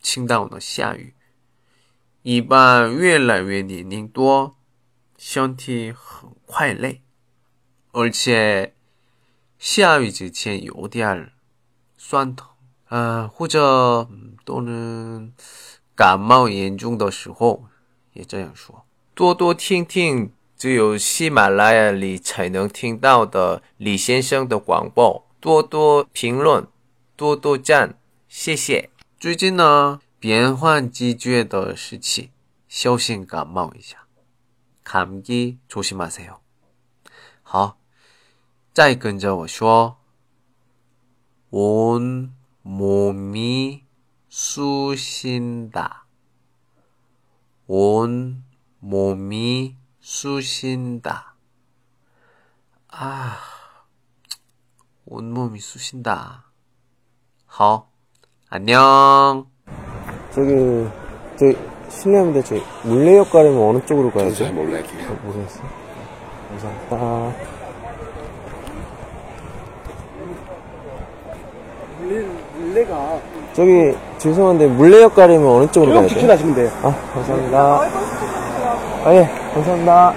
青岛的下雨，一般越来越年龄多，身体很快累，而且下雨之前有点儿酸疼，啊、或者都能感冒严重的时候也这样说。多多听听只有喜马拉雅里才能听到的李先生的广播，多多评论，多多赞，谢谢。 最近呢，变换季节的时期，小心感冒一下，감기조심하세요。好，再跟着我说，온몸이쑤신다。온 몸이 쑤신다. 아, 온몸이 쑤신다. 好, 안녕. 저기 저기 실례합니다. 저기 물레역 가려면 어느 쪽으로 가야 죠? 잘 몰라요. 어, 모르겠어. 감사합니다. 물레가 저기 죄송한데 물레역 가려면 어느 쪽으로 가야 돼요? 직진하시면 돼요. 아 감사합니다. 아 예 감사합니다.